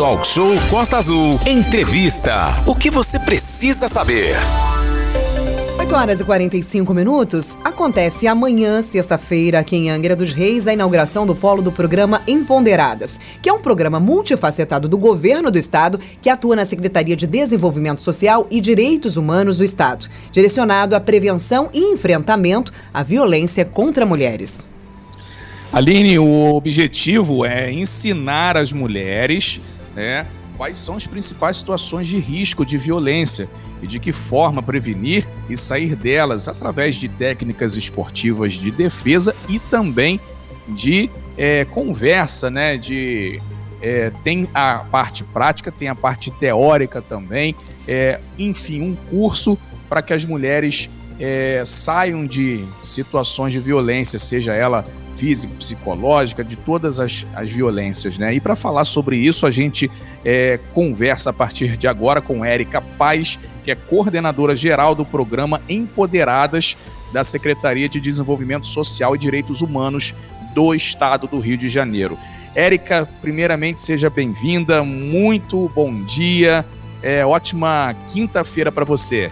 Talk Show Costa Azul. Entrevista. O que você precisa saber? 8 horas e 45 minutos. Acontece amanhã, sexta-feira, aqui em Angra dos Reis, a inauguração do polo do programa Empoderadas, que é um programa multifacetado do governo do estado que atua na Secretaria de Desenvolvimento Social e Direitos Humanos do estado, direcionado à prevenção e enfrentamento à violência contra mulheres. Aline, o objetivo é ensinar as mulheres né, quais são as principais situações de risco de violência e de que forma prevenir e sair delas através de técnicas esportivas de defesa e também de é, conversa, né? De é, tem a parte prática, tem a parte teórica também, é, enfim, um curso para que as mulheres é, saiam de situações de violência, seja ela física, psicológica, de todas as, as violências, né? E para falar sobre isso, a gente é, conversa a partir de agora com Érica Paz, que é coordenadora geral do programa Empoderadas da Secretaria de Desenvolvimento Social e Direitos Humanos do Estado do Rio de Janeiro. Érica, primeiramente, seja bem-vinda, muito bom dia, é, ótima quinta-feira para você.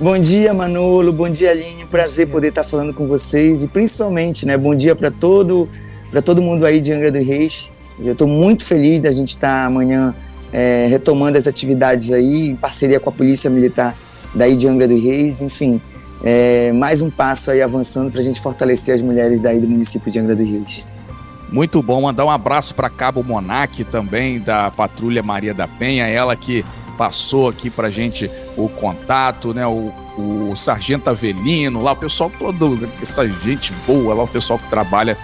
Bom dia, Manolo. Bom dia, Aline. Prazer poder estar falando com vocês e principalmente, né, bom dia para todo para todo mundo aí de Angra dos Reis. Eu estou muito feliz da gente estar amanhã é, retomando as atividades aí em parceria com a Polícia Militar daí de Angra dos Reis. Enfim, é, mais um passo aí avançando para a gente fortalecer as mulheres daí do município de Angra dos Reis. Muito bom, mandar um abraço para Cabo Monac também da Patrulha Maria da Penha, ela que passou aqui para gente o contato, né? O, o Sargento Avelino, lá o pessoal todo, essa gente boa, lá o pessoal que trabalha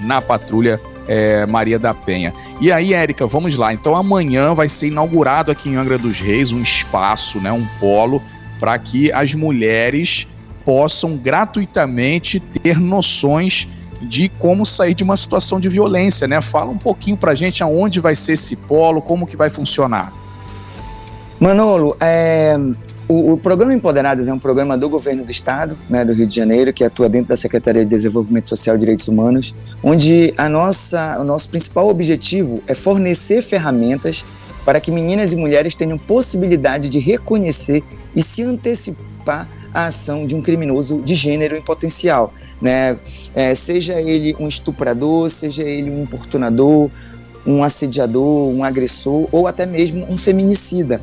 na patrulha é, Maria da Penha. E aí, Érica, vamos lá. Então amanhã vai ser inaugurado aqui em Angra dos Reis um espaço, né? Um polo para que as mulheres possam gratuitamente ter noções de como sair de uma situação de violência, né? Fala um pouquinho pra gente aonde vai ser esse polo, como que vai funcionar. Manolo, é, o, o, programa Empoderadas é um programa do governo do estado, né, do Rio de Janeiro, que atua dentro da Secretaria de Desenvolvimento Social e Direitos Humanos, onde a nossa, o nosso principal objetivo é fornecer ferramentas para que meninas e mulheres tenham possibilidade de reconhecer e se antecipar à ação de um criminoso de gênero em potencial. Né? É, seja ele um estuprador, seja ele um importunador, um assediador, um agressor ou até mesmo um feminicida.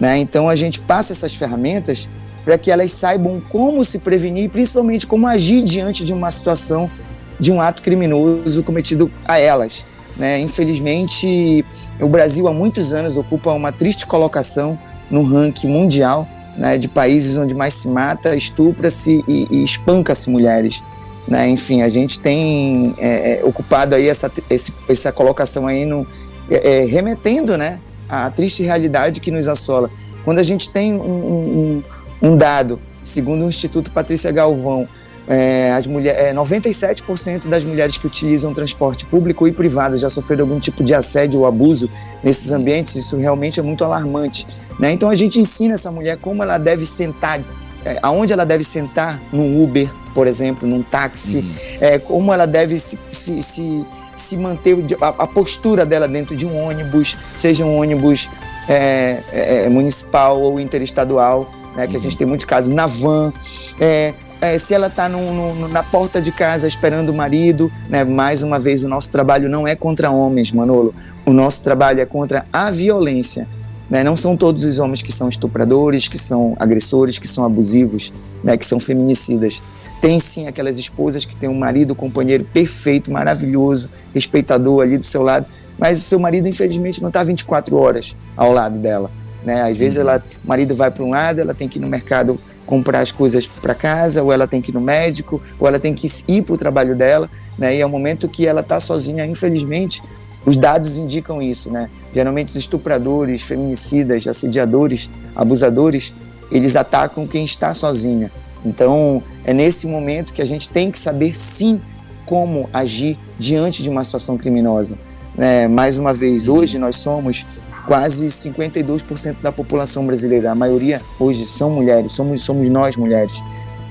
Né? Então a gente passa essas ferramentas para que elas saibam como se prevenir e principalmente como agir diante de uma situação de um ato criminoso cometido a elas. Né? Infelizmente, o Brasil há muitos anos ocupa uma triste colocação no ranking mundial né, de países onde mais se mata, estupra-se e, e espanca-se mulheres. Né? Enfim, a gente tem é, é, ocupado aí essa, esse, essa colocação aí no, é, é remetendo né, a triste realidade que nos assola. Quando a gente tem um, um, um dado, segundo o Instituto Patrícia Galvão, é, as mulher, é, 97% das mulheres que utilizam transporte público e privado já sofreram algum tipo de assédio ou abuso nesses ambientes, isso realmente é muito alarmante. Né? Então a gente ensina essa mulher como ela deve sentar, é, aonde ela deve sentar no Uber, por exemplo, num táxi, uhum. é, como ela deve se, se, se se manter a, a postura dela dentro de um ônibus, seja um ônibus é, é, é municipal ou interestadual, né, que uhum. a gente tem muitos casos, na van, é, é, se ela está na porta de casa esperando o marido, né, mais uma vez, o nosso trabalho não é contra homens, Manolo, o nosso trabalho é contra a violência. Né? Não são todos os homens que são estupradores, que são agressores, que são abusivos, né, que são feminicidas. Tem sim aquelas esposas que têm um marido, um companheiro perfeito, maravilhoso, respeitador ali do seu lado, mas o seu marido, infelizmente, não está 24 horas ao lado dela. Né? Às vezes, uhum. ela, o marido vai para um lado, ela tem que ir no mercado comprar as coisas para casa, ou ela tem que ir no médico, ou ela tem que ir para o trabalho dela, né? E é o momento que ela está sozinha, infelizmente, os dados indicam isso, né? Geralmente os estupradores, feminicidas, assediadores, abusadores, eles atacam quem está sozinha. Então, é nesse momento que a gente tem que saber sim como agir diante de uma situação criminosa. É, mais uma vez, hoje nós somos quase 52% da população brasileira. A maioria hoje são mulheres, somos, somos nós mulheres.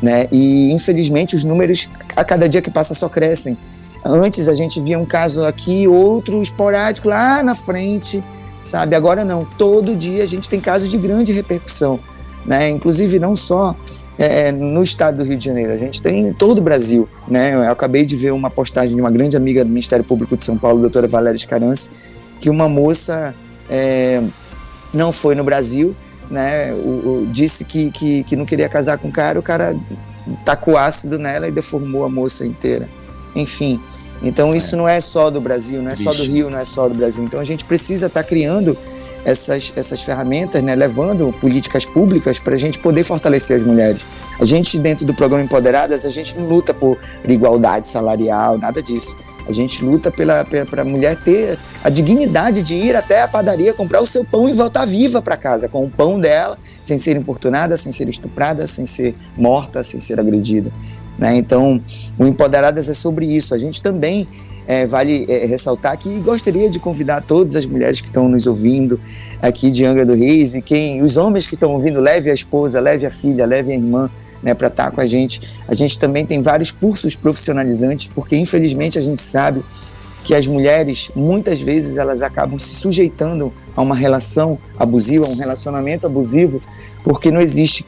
Né? E infelizmente os números a cada dia que passa só crescem. Antes a gente via um caso aqui, outro esporádico lá na frente, sabe? Agora não, todo dia a gente tem casos de grande repercussão, né? Inclusive não só é, no estado do Rio de Janeiro, a gente tem em todo o Brasil, né? Eu acabei de ver uma postagem de uma grande amiga do Ministério Público de São Paulo, doutora Valéria Escarance, que uma moça é, não foi no Brasil, né? O, o, disse que, que, que não queria casar com o cara, o cara tacou ácido nela e deformou a moça inteira. Enfim, então isso é. não é só do Brasil, não é Bicho. só do Rio, não é só do Brasil. Então a gente precisa estar tá criando essas, essas ferramentas, né, levando políticas públicas para a gente poder fortalecer as mulheres. A gente, dentro do programa Empoderadas, a gente não luta por igualdade salarial, nada disso. A gente luta pela, para a mulher ter a dignidade de ir até a padaria comprar o seu pão e voltar viva para casa, com o pão dela, sem ser importunada, sem ser estuprada, sem ser morta, sem ser agredida. Né? Então, o Empoderadas é sobre isso. A gente também é, vale é, ressaltar que gostaria de convidar todas as mulheres que estão nos ouvindo aqui de Angra do Reis e quem, os homens que estão ouvindo, leve a esposa, leve a filha, leve a irmã, né, para estar tá com a gente. A gente também tem vários cursos profissionalizantes, porque infelizmente a gente sabe que as mulheres muitas vezes elas acabam se sujeitando a uma relação abusiva, a um relacionamento abusivo, porque não existe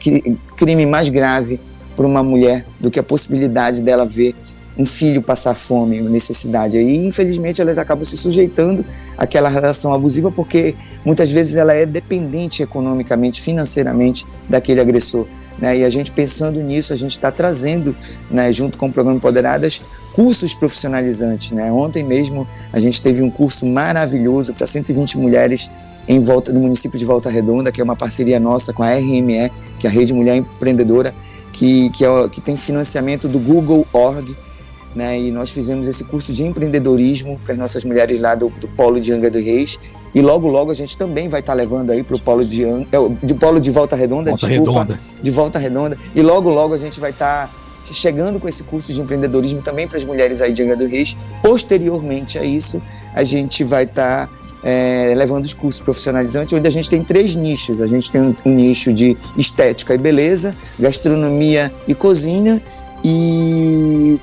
crime mais grave para uma mulher do que a possibilidade dela ver um filho passar fome ou necessidade. E infelizmente elas acabam se sujeitando àquela relação abusiva porque muitas vezes ela é dependente economicamente, financeiramente daquele agressor. Né? E a gente pensando nisso, a gente está trazendo, né, junto com o programa Empoderadas, cursos profissionalizantes. Né? Ontem mesmo a gente teve um curso maravilhoso para 120 mulheres em volta do município de Volta Redonda, que é uma parceria nossa com a RME, que é a Rede Mulher Empreendedora, que, que, é, que tem financiamento do Google Org, né? E nós fizemos esse curso de empreendedorismo para as nossas mulheres lá do, do Polo de Angra dos Reis. E logo, logo a gente também vai estar tá levando aí para o Polo de, é, de Polo de Volta Redonda, Volta desculpa, Redonda. de Volta Redonda. E logo, logo a gente vai estar tá chegando com esse curso de empreendedorismo também para as mulheres aí de Angra dos Reis. Posteriormente a isso, a gente vai estar tá, é, levando os cursos profissionalizantes, onde a gente tem três nichos. A gente tem um, um nicho de estética e beleza, gastronomia e cozinha, e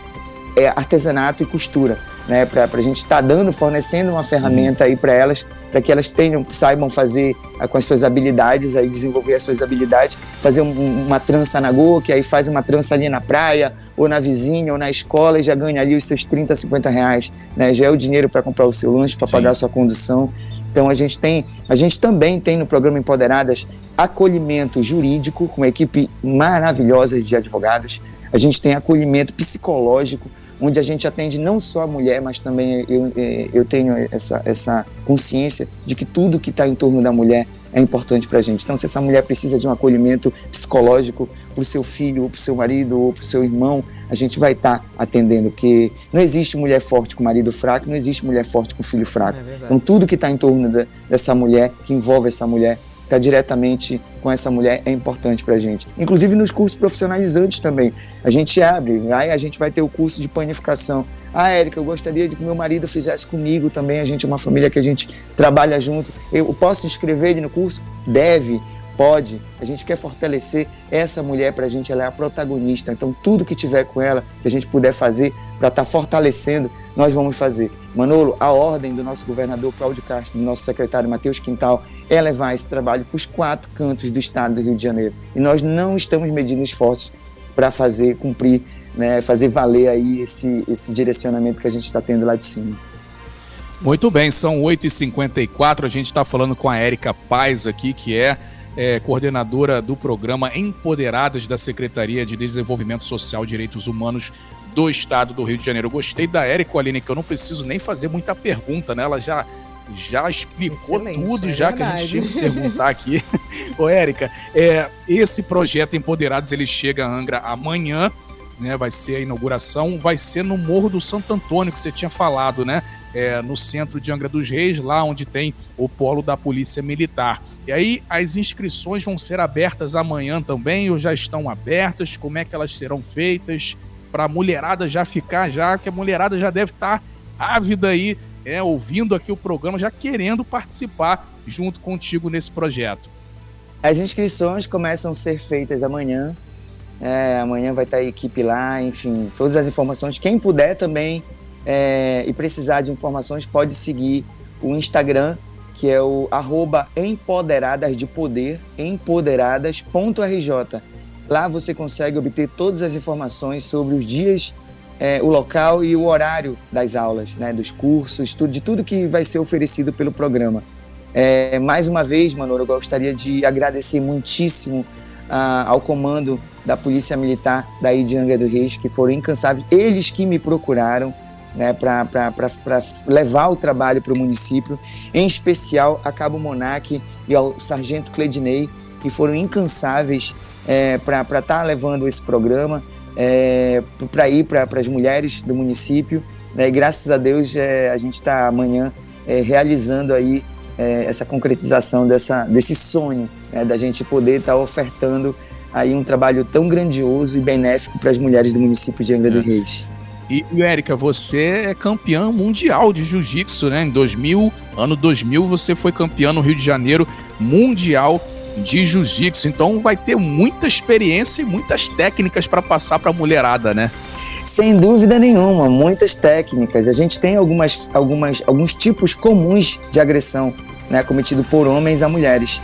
é, artesanato e costura, né? Para a gente estar tá dando, fornecendo uma ferramenta aí para elas, para que elas tenham, saibam fazer ah, com as suas habilidades, aí desenvolver as suas habilidades, fazer um, uma trança na Go, que aí faz uma trança ali na praia, ou na vizinha, ou na escola, e já ganha ali os seus 30, 50 reais, né? Já é o dinheiro para comprar o seu lanche, para pagar a sua condução. Então a gente tem, a gente também tem no programa Empoderadas acolhimento jurídico com uma equipe maravilhosa de advogados. A gente tem acolhimento psicológico onde a gente atende não só a mulher, mas também eu, eu tenho essa, essa consciência de que tudo que está em torno da mulher é importante para a gente. Então, se essa mulher precisa de um acolhimento psicológico para o seu filho, ou para o seu marido, ou para o seu irmão, a gente vai estar tá atendendo, porque não existe mulher forte com marido fraco, não existe mulher forte com filho fraco. É então, tudo que está em torno dessa mulher, que envolve essa mulher, está diretamente com essa mulher é importante para a gente. Inclusive nos cursos profissionalizantes também. A gente abre, aí a gente vai ter o curso de panificação. Ah, Érica, eu gostaria de que meu marido fizesse comigo também. A gente é uma família que a gente trabalha junto. Eu posso inscrever ele no curso? Deve, pode. A gente quer fortalecer essa mulher para a gente, ela é a protagonista. Então, tudo que tiver com ela, que a gente puder fazer para estar tá fortalecendo, nós vamos fazer. Manolo, a ordem do nosso governador Cláudio Castro, do nosso secretário Matheus Quintal, é levar esse trabalho para os quatro cantos do estado do Rio de Janeiro. E nós não estamos medindo esforços para fazer cumprir, né, fazer valer aí esse, esse direcionamento que a gente está tendo lá de cima. Muito bem, são 8h54, a gente está falando com a Érica Paz aqui, que é, é, coordenadora do programa Empoderadas da Secretaria de Desenvolvimento Social e Direitos Humanos do Estado do Rio de Janeiro. Eu gostei da Érica Aline, que eu não preciso nem fazer muita pergunta, né? Ela já já explicou Excelente, tudo, é já verdade. que a gente tinha que perguntar aqui. Ô, Érica, é, esse projeto Empoderados, ele chega a Angra amanhã, né? Vai ser a inauguração, vai ser no Morro do Santo Antônio, que você tinha falado, né? É, no centro de Angra dos Reis, lá onde tem o polo da Polícia Militar. E aí as inscrições vão ser abertas amanhã também, ou já estão abertas? Como é que elas serão feitas? Para a mulherada já ficar, já que a mulherada já deve estar tá ávida aí é, ouvindo aqui o programa, já querendo participar junto contigo nesse projeto. As inscrições começam a ser feitas amanhã. É, amanhã vai estar a equipe lá, enfim, todas as informações. Quem puder também é, e precisar de informações pode seguir o Instagram, que é o arroba empoderadas de poder, empoderadas.rj. Lá você consegue obter todas as informações sobre os dias, é, o local e o horário das aulas, né, dos cursos, tudo, de tudo que vai ser oferecido pelo programa. É, mais uma vez, Manolo, eu gostaria de agradecer muitíssimo ah, ao comando da Polícia Militar daí de Angra do Reis, que foram incansáveis, eles que me procuraram né, para levar o trabalho para o município, em especial a Cabo Monac e ao Sargento Cledinei, que foram incansáveis é, para estar tá levando esse programa é, para ir para as mulheres do município. Né, e graças a Deus é, a gente está amanhã é, realizando aí é, essa concretização dessa, desse sonho né, da gente poder estar tá ofertando aí um trabalho tão grandioso e benéfico para as mulheres do município de Angra é. do Reis. E, e Érica, você é campeã mundial de jiu-jitsu, né? Em 2000, ano 2000, você foi campeã no Rio de Janeiro mundial de jiu-jitsu. Então vai ter muita experiência e muitas técnicas para passar para a mulherada, né? Sem dúvida nenhuma, muitas técnicas. A gente tem algumas, algumas, alguns tipos comuns de agressão né, cometido por homens a mulheres.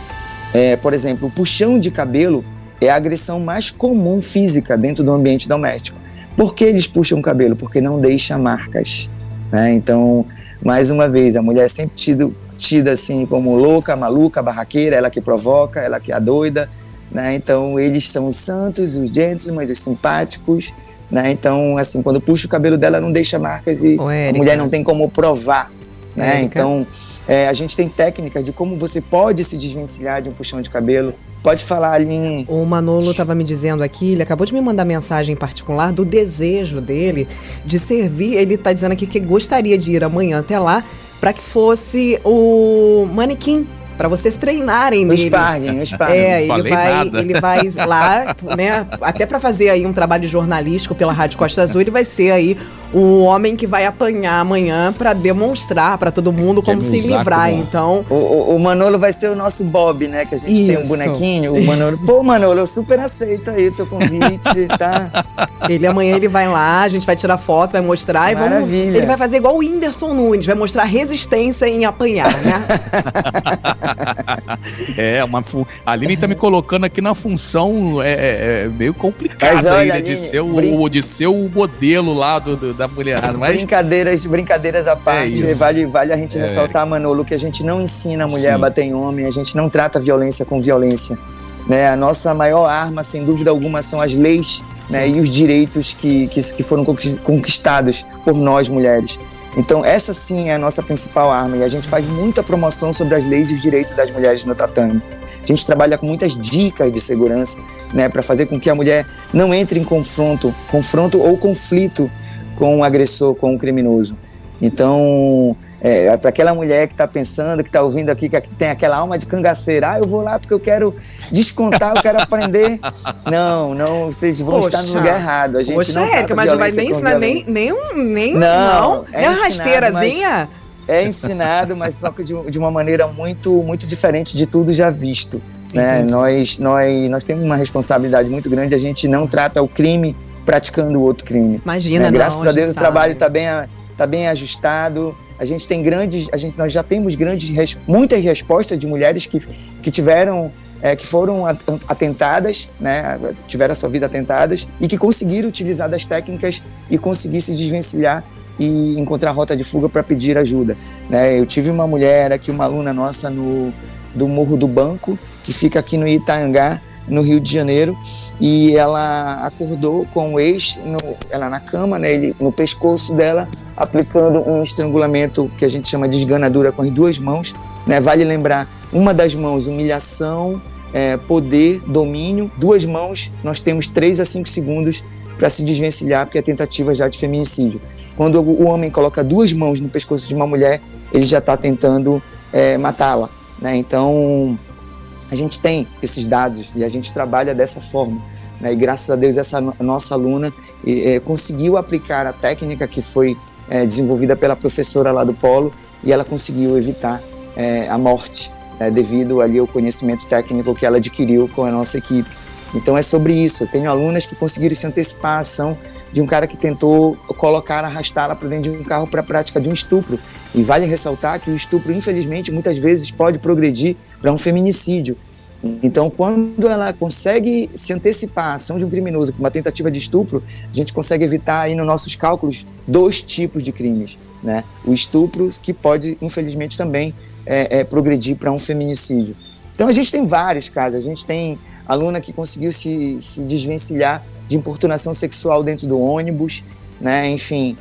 É, por exemplo, o puxão de cabelo é a agressão mais comum física dentro do ambiente doméstico. Por que eles puxam o cabelo? Porque não deixa marcas. Né? Então, mais uma vez, a mulher é sempre tido, tida assim como louca, maluca, barraqueira, ela que provoca, ela que é a doida. Né? Então, eles são os santos, os gentlemen, os simpáticos. Né? Então, assim, quando puxa o cabelo dela, não deixa marcas e a mulher não tem como provar. Né? Então, é, a gente tem técnicas de como você pode se desvencilhar de um puxão de cabelo, Pode falar, Aline. O Manolo estava me dizendo aqui, ele acabou de me mandar mensagem em particular do desejo dele de servir. Ele está dizendo aqui que gostaria de ir amanhã até lá para que fosse o manequim para vocês treinarem o nele. Sparring, o sparring. É, ele vai, ele vai lá, né, até para fazer aí um trabalho jornalístico pela Rádio Costa Azul, ele vai ser aí o homem que vai apanhar amanhã para demonstrar para todo mundo como se livrar. Então, o, o, o, Manolo vai ser o nosso Bob, né? Que a gente Isso. tem um bonequinho. O Manolo, pô, Manolo, eu super aceito aí teu convite, tá? Ele amanhã ele vai lá, a gente vai tirar foto, vai mostrar Maravilha. e vamos. Ele vai fazer igual o Whindersson Nunes, vai mostrar resistência em apanhar, né? é, uma a Aline tá me colocando aqui na função é, é, é meio complicada olha, aí, né? de, ser o, brin... de ser o modelo lá do, do da mulherada. Mas... Brincadeiras, brincadeiras à é parte, é vale, vale a gente é. ressaltar, Manolo, que a gente não ensina a mulher Sim. a bater em homem, a gente não trata violência com violência. Né? A nossa maior arma, sem dúvida alguma, são as leis né? e os direitos que, que, que foram conquistados por nós, mulheres. Então, essa sim é a nossa principal arma e a gente faz muita promoção sobre as leis e os direitos das mulheres no tatame. A gente trabalha com muitas dicas de segurança, né, para fazer com que a mulher não entre em confronto, confronto ou conflito com o agressor, com o criminoso. Então, é, para aquela mulher que está pensando, que está ouvindo aqui, que tem aquela alma de cangaceira, ah, eu vou lá porque eu quero descontar, eu quero aprender. Não, não, vocês vão Poxa. estar no lugar errado. A gente Poxa, não Érica, mas não vai nem ensinar nem, nem, nem, não, não. É, é rasteirazinha? É ensinado, mas só que de, de, uma maneira muito, muito diferente de tudo já visto. Né? Nós, nós, nós temos uma responsabilidade muito grande, a gente não trata o crime praticando outro crime. Imagina, né? Graças não, a Deus o trabalho está bem, tá bem ajustado. A gente tem grandes, a gente, nós já temos grandes, muitas respostas de mulheres que, que tiveram é, que foram atentadas, né, tiveram a sua vida atentadas e que conseguiram utilizar das técnicas e conseguir se desvencilhar e encontrar rota de fuga para pedir ajuda. Né? Eu tive uma mulher aqui, uma aluna nossa no do Morro do Banco, que fica aqui no Itaangá, no Rio de Janeiro e ela acordou com o ex, no, ela na cama, né, ele, no pescoço dela, aplicando um estrangulamento que a gente chama de esganadura com as duas mãos. Né, vale lembrar, uma das mãos, humilhação, é, poder, domínio, duas mãos, nós temos 3 a 5 segundos para se desvencilhar, porque é tentativa já de feminicídio. Quando o homem coloca duas mãos no pescoço de uma mulher, ele já está tentando é, matá-la. Né? Então, a gente tem esses dados e a gente trabalha dessa forma. Né? E graças a Deus essa nossa aluna é, conseguiu aplicar a técnica que foi é, desenvolvida pela professora lá do Polo e ela conseguiu evitar é, a morte né? devido ali ao conhecimento técnico que ela adquiriu com a nossa equipe. Então é sobre isso. Eu tenho alunas que conseguiram se antecipar à ação de um cara que tentou colocar, arrastá-la para dentro de um carro para a prática de um estupro. E vale ressaltar que o estupro, infelizmente, muitas vezes pode progredir para um feminicídio. Então, quando ela consegue se antecipar à ação de um criminoso com uma tentativa de estupro, a gente consegue evitar aí nos nossos cálculos dois tipos de crimes. Né? O estupro, que pode, infelizmente, também é, é, progredir para um feminicídio. Então, a gente tem vários casos. A gente tem aluna que conseguiu se, se desvencilhar de importunação sexual dentro do ônibus, né? enfim.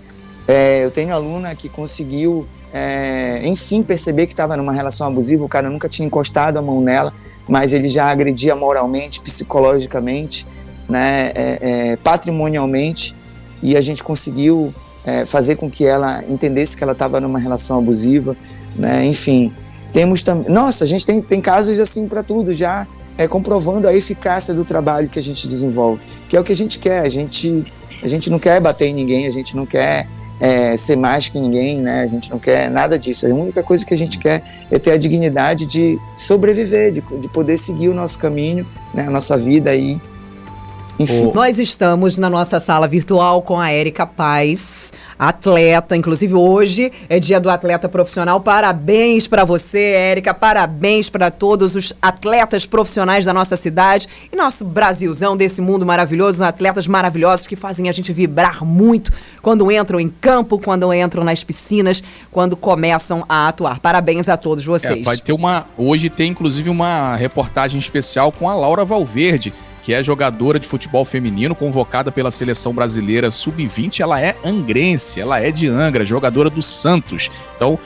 É, eu tenho aluna que conseguiu, é, enfim, perceber que estava numa relação abusiva, o cara nunca tinha encostado a mão nela, mas ele já agredia moralmente, psicologicamente, né, é, é, patrimonialmente, e a gente conseguiu é, fazer com que ela entendesse que ela estava numa relação abusiva, né, enfim. Temos também, nossa, a gente tem, tem casos assim para tudo já, é, comprovando a eficácia do trabalho que a gente desenvolve, que é o que a gente quer. A gente, a gente não quer bater em ninguém, a gente não quer é, ser mais que ninguém, né? A gente não quer nada disso. A única coisa que a gente quer é ter a dignidade de sobreviver, de, de poder seguir o nosso caminho, né? a nossa vida aí. Enfim. Nós estamos na nossa sala virtual com a Érica Paz, atleta. Inclusive, hoje é dia do atleta profissional. Parabéns para você, Érica. Parabéns para todos os atletas profissionais da nossa cidade e nosso Brasilzão desse mundo maravilhoso. Atletas maravilhosos que fazem a gente vibrar muito quando entram em campo, quando entram nas piscinas, quando começam a atuar. Parabéns a todos vocês. É, vai ter uma. Hoje tem inclusive uma reportagem especial com a Laura Valverde que é jogadora de futebol feminino, convocada pela seleção brasileira sub-20. Ela é angrense, ela é de Angra, jogadora do Santos. Então,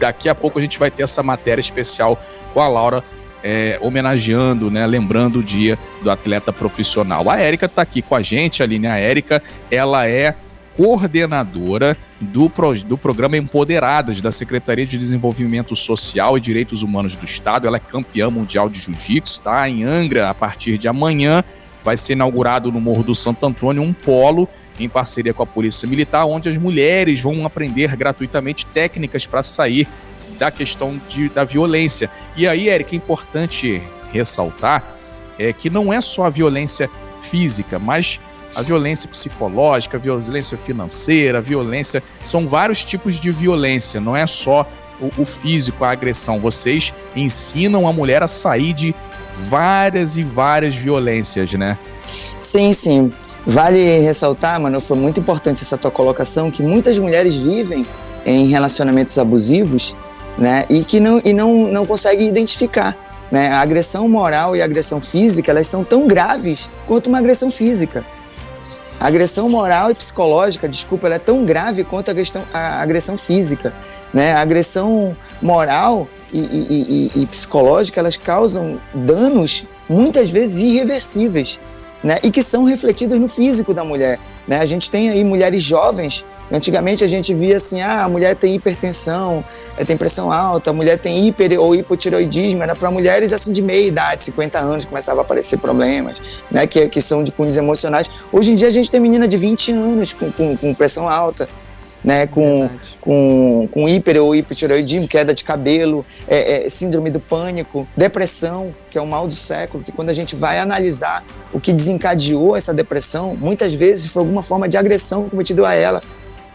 daqui a pouco a gente vai ter essa matéria especial com a Laura. É, homenageando, né, lembrando o dia do atleta profissional. A Érica está aqui com a gente, Aline. A Érica, ela é coordenadora do, pro, do programa Empoderadas da Secretaria de Desenvolvimento Social e Direitos Humanos do Estado. Ela é campeã mundial de jiu-jitsu, tá? Em Angra, a partir de amanhã, vai ser inaugurado no Morro do Santo Antônio um polo em parceria com a Polícia Militar, onde as mulheres vão aprender gratuitamente técnicas para sair da questão de, da violência. E aí, Eric, é importante ressaltar é que não é só a violência física, mas a violência psicológica, a violência financeira, a violência. São vários tipos de violência, não é só o, o físico, a agressão. Vocês ensinam a mulher a sair de várias e várias violências, né? Sim, sim. Vale ressaltar, mano, foi muito importante essa tua colocação, que muitas mulheres vivem em relacionamentos abusivos, né, e que não, e não, não conseguem identificar. Né? A agressão moral e a agressão física, elas são tão graves quanto uma agressão física. A agressão moral e psicológica, desculpa, ela é tão grave quanto a, questão, a agressão física. Né? A agressão moral e, e, e, e psicológica, elas causam danos muitas vezes irreversíveis, né? E que são refletidos no físico da mulher, né? A gente tem aí mulheres jovens Antigamente a gente via assim, ah, a mulher tem hipertensão, eh, tem pressão alta, a mulher tem hiper ou hipotiroidismo, era para mulheres assim de meia idade, 50 anos, começava a aparecer problemas, né, que, que são de cunhos emocionais. Hoje em dia a gente tem menina de 20 anos com, com, com pressão alta, né, com, com, com hiper ou hipotiroidismo, queda de cabelo, é, é, síndrome do pânico, depressão, que é o mal do século, que quando a gente vai analisar o que desencadeou essa depressão, muitas vezes foi alguma forma de agressão cometida a ela,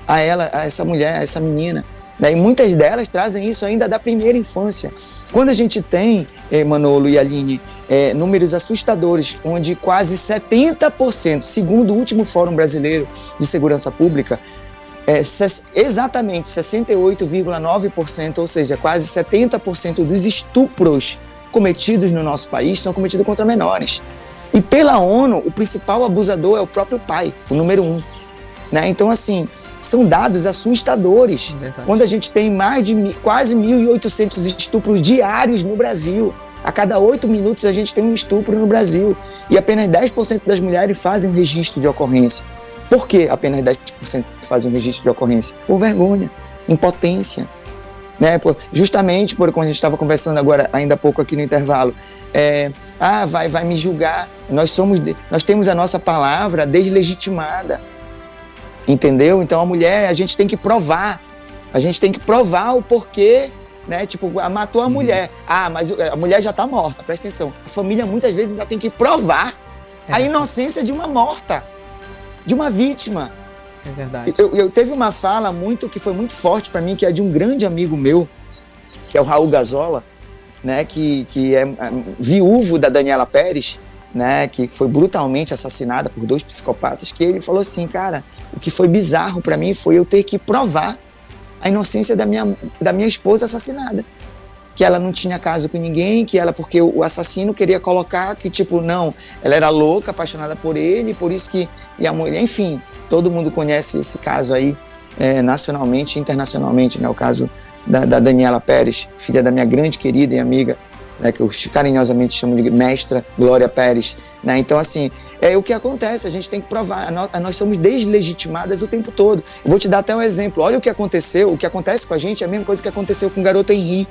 a ela, a essa mulher, a essa menina. Né? E muitas delas trazem isso ainda da primeira infância. Quando a gente tem, eh, Manolo e Aline, eh, números assustadores, onde quase 70%, segundo o último Fórum Brasileiro de Segurança Pública, é, exatamente 68,9%, ou seja, quase 70% dos estupros cometidos no nosso país são cometidos contra menores. E pela ONU, o principal abusador é o próprio pai, o número um. Né? Então, assim, são dados assustadores. Verdade. Quando a gente tem mais de quase 1.800 estupros diários no Brasil. A cada oito minutos a gente tem um estupro no Brasil. E apenas 10% das mulheres fazem registro de ocorrência. Por que apenas 10% fazem registro de ocorrência? Por vergonha, impotência. Né? Justamente por quando a gente estava conversando agora, ainda há pouco aqui no intervalo, é, ah, vai, vai me julgar. Nós somos, nós temos a nossa palavra deslegitimada. Entendeu? Então a mulher, a gente tem que provar. A gente tem que provar o porquê, né? Tipo, matou a uhum. mulher. Ah, mas a mulher já tá morta, presta atenção. A família muitas vezes ainda tem que provar é. a inocência de uma morta. de uma vítima. É verdade. Eu, eu teve uma fala muito que foi muito forte para mim, que é de um grande amigo meu, que é o Raul Gazola, né, que, que é, é viúvo da Daniela Pérez, né, que foi brutalmente assassinada por dois psicopatas, que ele falou assim, cara, o que foi bizarro para mim foi eu ter que provar a inocência da minha, da minha esposa assassinada. Que ela não tinha caso com ninguém, que ela, porque o assassino queria colocar que, tipo, não, ela era louca, apaixonada por ele, por isso que. E a mulher, enfim, todo mundo conhece esse caso aí, é, nacionalmente internacionalmente, né? O caso da, da, Daniela Pérez, filha da minha grande querida e amiga, né? Que eu carinhosamente chamo de mestra Glória Pérez, né? Então, assim, é o que acontece, a gente tem que provar, nós, somos deslegitimadas o tempo todo. Eu vou te dar até um exemplo, olha o que aconteceu, o que acontece com a gente é a mesma coisa que aconteceu com o garoto Henri.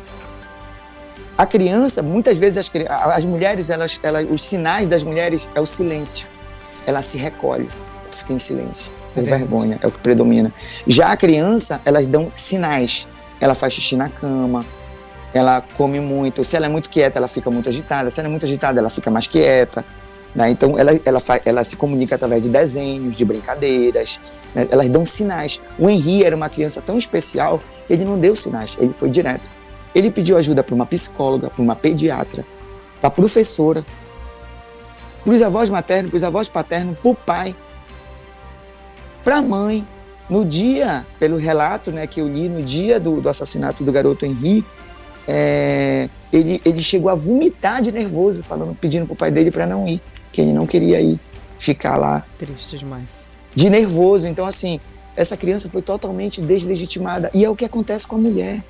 A criança, muitas vezes as, as mulheres, elas, elas, os sinais das mulheres é o silêncio. Ela se recolhe, fica em silêncio, por é vergonha, é o que predomina. Já a criança, elas dão sinais. Ela faz xixi na cama, ela come muito. Se ela é muito quieta, ela fica muito agitada. Se ela é muito agitada, ela fica mais quieta. Né? Então, ela, ela, ela se comunica através de desenhos, de brincadeiras, né? elas dão sinais. O Henri era uma criança tão especial que ele não deu sinais, ele foi direto. Ele pediu ajuda para uma psicóloga, para uma pediatra, para a professora, para os avós maternos, para os avós paternos, para o pai, para a mãe. No dia, pelo relato né, que eu li, no dia do, do assassinato do garoto Henri, é, ele, ele chegou a vomitar de nervoso, falando, pedindo para o pai dele para não ir que ele não queria ir ficar lá. Triste demais. De nervoso. Então, assim, essa criança foi totalmente deslegitimada. E é o que acontece com a mulher.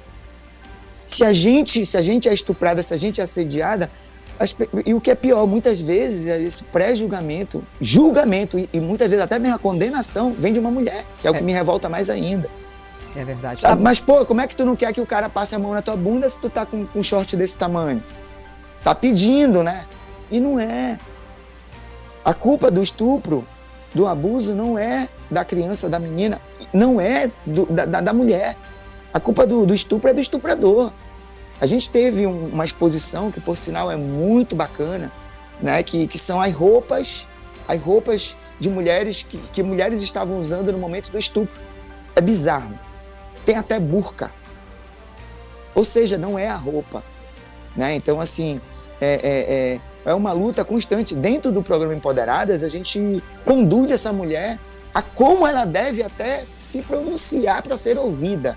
Se a gente, se a gente é estuprada, se a gente é assediada, as, e o que é pior, muitas vezes, é esse pré-julgamento, julgamento, e, e, muitas vezes até mesmo a condenação, vem de uma mulher, que é o que é. me revolta mais ainda. É verdade. Sabe? Mas, pô, como é que tu não quer que o cara passe a mão na tua bunda se tu tá com, um short desse tamanho? Tá pedindo, né? E não é. A culpa do estupro, do abuso, não é da criança, da menina, não é do, da, da, mulher. A culpa do, do, estupro é do estuprador. A gente teve um, uma exposição que, por sinal, é muito bacana, né? que, que são as roupas, as roupas de mulheres que, que mulheres estavam usando no momento do estupro. É bizarro. Tem até burca. Ou seja, não é a roupa. Né? Então, assim, é, é, é é uma luta constante. Dentro do programa Empoderadas, a gente conduz essa mulher a como ela deve até se pronunciar para ser ouvida.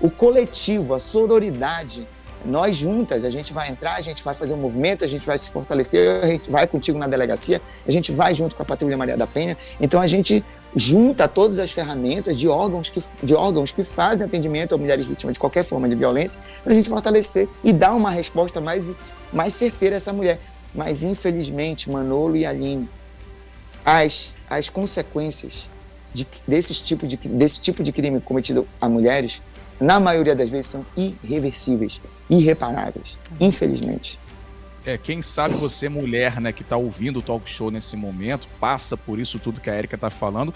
O coletivo, a sororidade, nós juntas, a gente vai entrar, a gente vai fazer um movimento, a gente vai se fortalecer, a gente vai contigo na delegacia, a gente vai junto com a Patrulha Maria da Penha. Então a gente junta todas as ferramentas de órgãos que, de órgãos que fazem atendimento a mulheres vítimas de qualquer forma de violência, para a gente fortalecer e dar uma resposta mais, mais certeira a essa mulher. Mas, infelizmente, Manolo e Aline, as, as consequências de, desse, tipo de, desse tipo de crime cometido a mulheres, na maioria das vezes, são irreversíveis, irreparáveis, infelizmente. É, quem sabe você, mulher, né, que está ouvindo o talk show nesse momento, passa por isso tudo que a Erika está falando,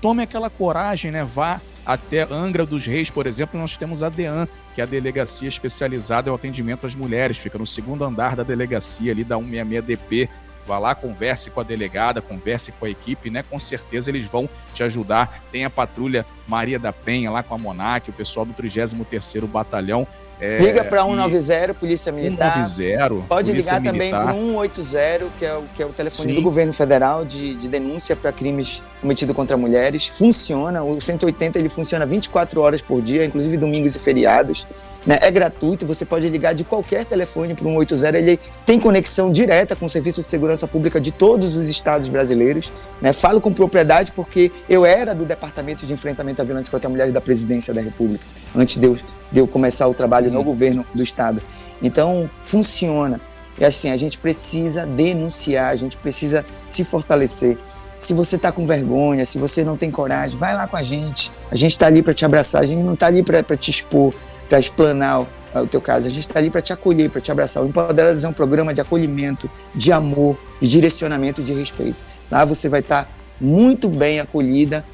tome aquela coragem, né? Vá até Angra dos Reis, por exemplo, nós temos a DEAN, que é a delegacia especializada em atendimento às mulheres, fica no segundo andar da delegacia ali da 166DP. Vá lá, converse com a delegada, converse com a equipe, né? Com certeza eles vão te ajudar. Tem a patrulha Maria da Penha lá com a Monac, o pessoal do 33º Batalhão é, Liga para 190, Polícia Militar. 190, Pode Polícia ligar também para 180, que é o, que é o telefone Sim. do governo federal de, de denúncia para crimes cometidos contra mulheres. Funciona, o 180 ele funciona 24 horas por dia, inclusive domingos e feriados. Né? É gratuito, você pode ligar de qualquer telefone para o 180. Ele tem conexão direta com o Serviço de Segurança Pública de todos os estados brasileiros. Né? Falo com propriedade porque eu era do Departamento de Enfrentamento à Violência contra a Mulher da Presidência da República, antes de eu de eu começar o trabalho no uhum. governo do estado. Então, funciona. E assim, a gente precisa denunciar, a gente precisa se fortalecer. Se você está com vergonha, se você não tem coragem, vai lá com a gente. A gente está ali para te abraçar, a gente não está ali para te expor, para explanar o teu caso. A gente está ali para te acolher, para te abraçar. O Empoderadas é um programa de acolhimento, de amor, de direcionamento, de respeito. Lá você vai estar tá muito bem acolhida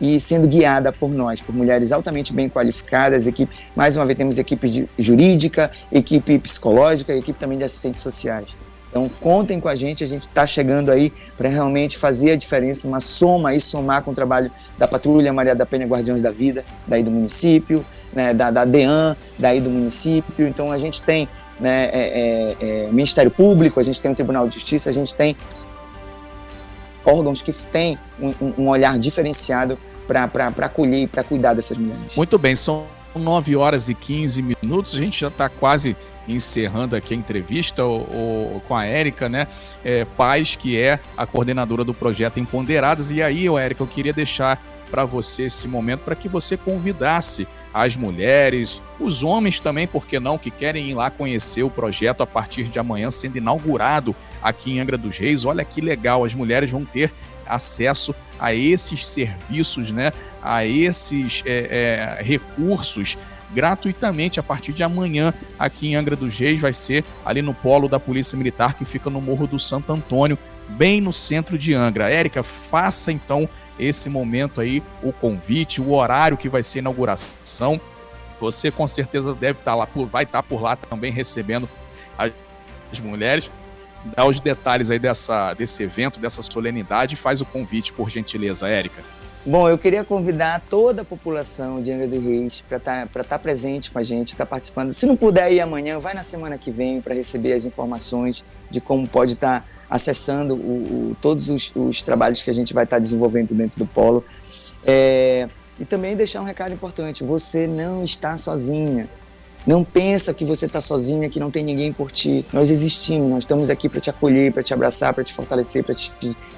e sendo guiada por nós, por mulheres altamente bem qualificadas, equipe, mais uma vez temos equipe jurídica, equipe psicológica e equipe também de assistentes sociais. Então contem com a gente, a gente está chegando aí para realmente fazer a diferença, uma soma e somar com o trabalho da Patrulha Maria da Penha Guardiões da Vida, daí do município, né, da, da DEAN, daí do município. Então a gente tem né, é, é, é, Ministério Público, a gente tem o Tribunal de Justiça, a gente tem órgãos que têm um, um olhar diferenciado para acolher e para cuidar dessas mulheres. Muito bem, são 9 horas e 15 minutos, a gente já está quase encerrando aqui a entrevista o, o, com a Érica, né? É, Paz, que é a coordenadora do projeto Empoderadas. E aí, Érica, eu queria deixar para você esse momento para que você convidasse as mulheres, os homens também, por que não, que querem ir lá conhecer o projeto a partir de amanhã sendo inaugurado aqui em Angra dos Reis. Olha que legal, as mulheres vão ter acesso a esses serviços, né? A esses é, é, recursos gratuitamente a partir de amanhã aqui em Angra dos Reis. Vai ser ali no polo da Polícia Militar que fica no Morro do Santo Antônio, bem no centro de Angra. Érica, faça então esse momento aí, o convite, o horário que vai ser a inauguração. Você com certeza deve estar lá, vai estar por lá também recebendo as mulheres. Dá os detalhes aí dessa, desse evento, dessa solenidade e faz o convite, por gentileza, Érica. Bom, eu queria convidar toda a população de Angra dos Reis para estar tá, tá presente com a gente, estar tá participando. Se não puder ir amanhã, vai na semana que vem para receber as informações de como pode estar tá acessando o, o, todos os, os, trabalhos que a gente vai estar tá desenvolvendo dentro do Polo. É, e também deixar um recado importante: você não está sozinha. Não pensa que você está sozinha, que não tem ninguém por ti. Nós existimos, nós estamos aqui para te acolher, para te abraçar, para te fortalecer, para te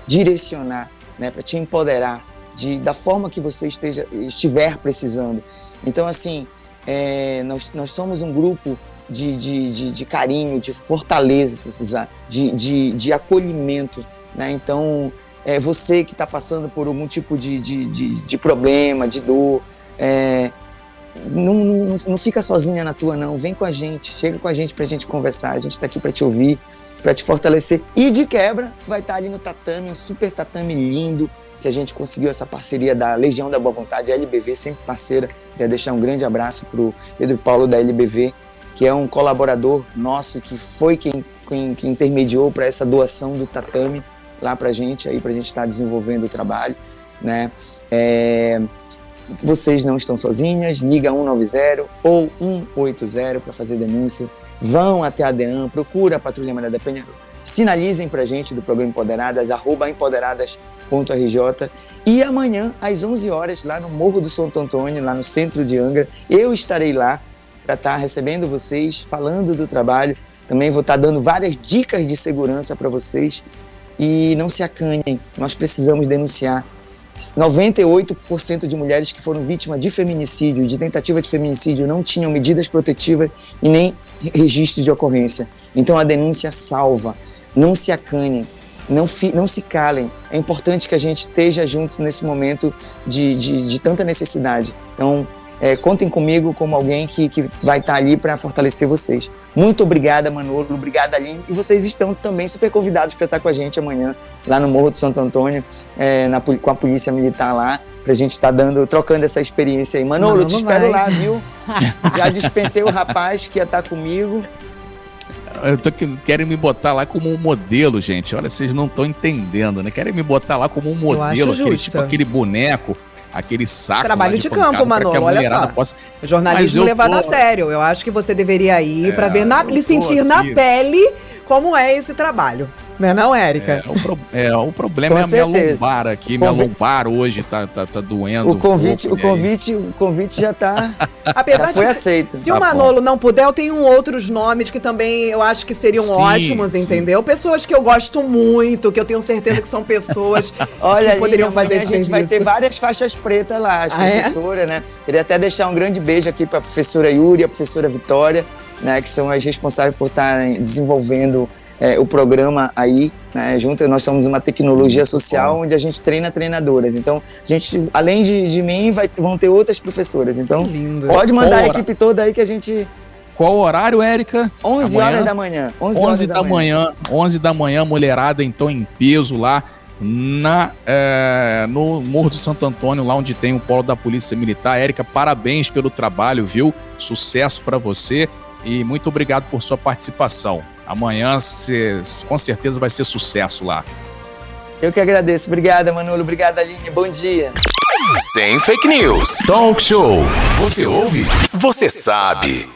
direcionar, né, para te empoderar de, da forma que você esteja, estiver precisando. Então, assim, é, nós, nós somos um grupo de, de, de, de carinho, de fortaleza, de, de, de acolhimento. Né? Então, é você que está passando por algum tipo de, de, de, de problema, de dor, é, não, não, não, fica sozinha na tua, não. Vem com a gente, chega com a gente para a gente conversar. A gente está aqui para te ouvir, para te fortalecer. E de quebra, vai estar tá ali no tatame, um super tatame lindo, que a gente conseguiu essa parceria da Legião da Boa Vontade, a LBV, sempre parceira. Queria deixar um grande abraço para o Pedro Paulo da LBV, que é um colaborador nosso, que foi quem, quem, quem intermediou para essa doação do tatame lá para a gente, aí para a gente estar tá desenvolvendo o trabalho, né? É, vocês não estão sozinhas, liga 190 ou 180 para fazer denúncia, vão até a DEAN, procura a Patrulha Maria da Penha, sinalizem para a gente do programa Empoderadas, arroba empoderadas.rj e amanhã, às 11 horas, lá no Morro do Santo Antônio, lá no centro de Angra, eu estarei lá para estar tá recebendo vocês, falando do trabalho. Também vou estar tá dando várias dicas de segurança para vocês. E não se acanhem, nós precisamos denunciar. 98% de mulheres que foram vítimas de feminicídio, de tentativa de feminicídio, não tinham medidas protetivas e nem registro de ocorrência. Então a denúncia salva. Não se acanhem, não, fi, não se calem. É importante que a gente esteja juntos nesse momento de, de, de tanta necessidade. Então, é, contem comigo como alguém que, que vai estar ali para fortalecer vocês. Muito obrigada, Manolo. Obrigada, Aline. E vocês estão também super convidados para estar com a gente amanhã, lá no Morro do Santo Antônio, é, na, com a Polícia Militar lá, para a gente estar dando, trocando essa experiência aí. Manolo, Manolo te espero vai. lá, viu? Já dispensei o rapaz que ia estar comigo. Eu tô, querem me botar lá como um modelo, gente. Olha, vocês não estão entendendo, né? Querem me botar lá como um modelo, aquele, tipo aquele boneco aquele saco. Trabalho de, de campo, Manolo, olha só. Possa... Jornalismo levado tô... a sério. Eu acho que você deveria ir é, para ver, na, lhe sentir aqui. na pele como é esse trabalho. Não é não, Érica? É, o, pro, é, o problema é a certeza. minha lombar aqui. Minha lombar hoje tá, tá, tá doendo. O convite, um pouco, o, convite o convite já tá. Apesar já foi de aceito. Se tá o Manolo bom. não puder, eu tenho outros nomes que também eu acho que seriam sim, ótimos, sim. entendeu? Pessoas que eu gosto muito, que eu tenho certeza que são pessoas Olha, que poderiam fazer esse A gente vai ter várias faixas pretas lá, as ah, professoras, é? né? Queria até deixar um grande beijo aqui para a professora Yuri, a professora Vitória, né? Que são as responsáveis por estarem desenvolvendo é, o programa aí, né, junto, nós somos uma tecnologia social onde a gente treina treinadoras. Então, a gente, além de, de mim, vai, vão ter outras professoras. Então, pode mandar a equipe toda aí que a gente qual o horário, Érica? 11 Amanhã? horas da manhã. 11, 11 da, da manhã. manhã. 11 da manhã, mulherada então em peso lá na, é, no Morro do Santo Antônio, lá onde tem o polo da Polícia Militar. Érica, parabéns pelo trabalho, viu? Sucesso para você e muito obrigado por sua participação. Amanhã cê, com certeza vai ser sucesso lá. Eu que agradeço. Obrigada, Manolo. Obrigada, Aline. Bom dia. Sem fake news. Talk show. Você ouve? Você sabe.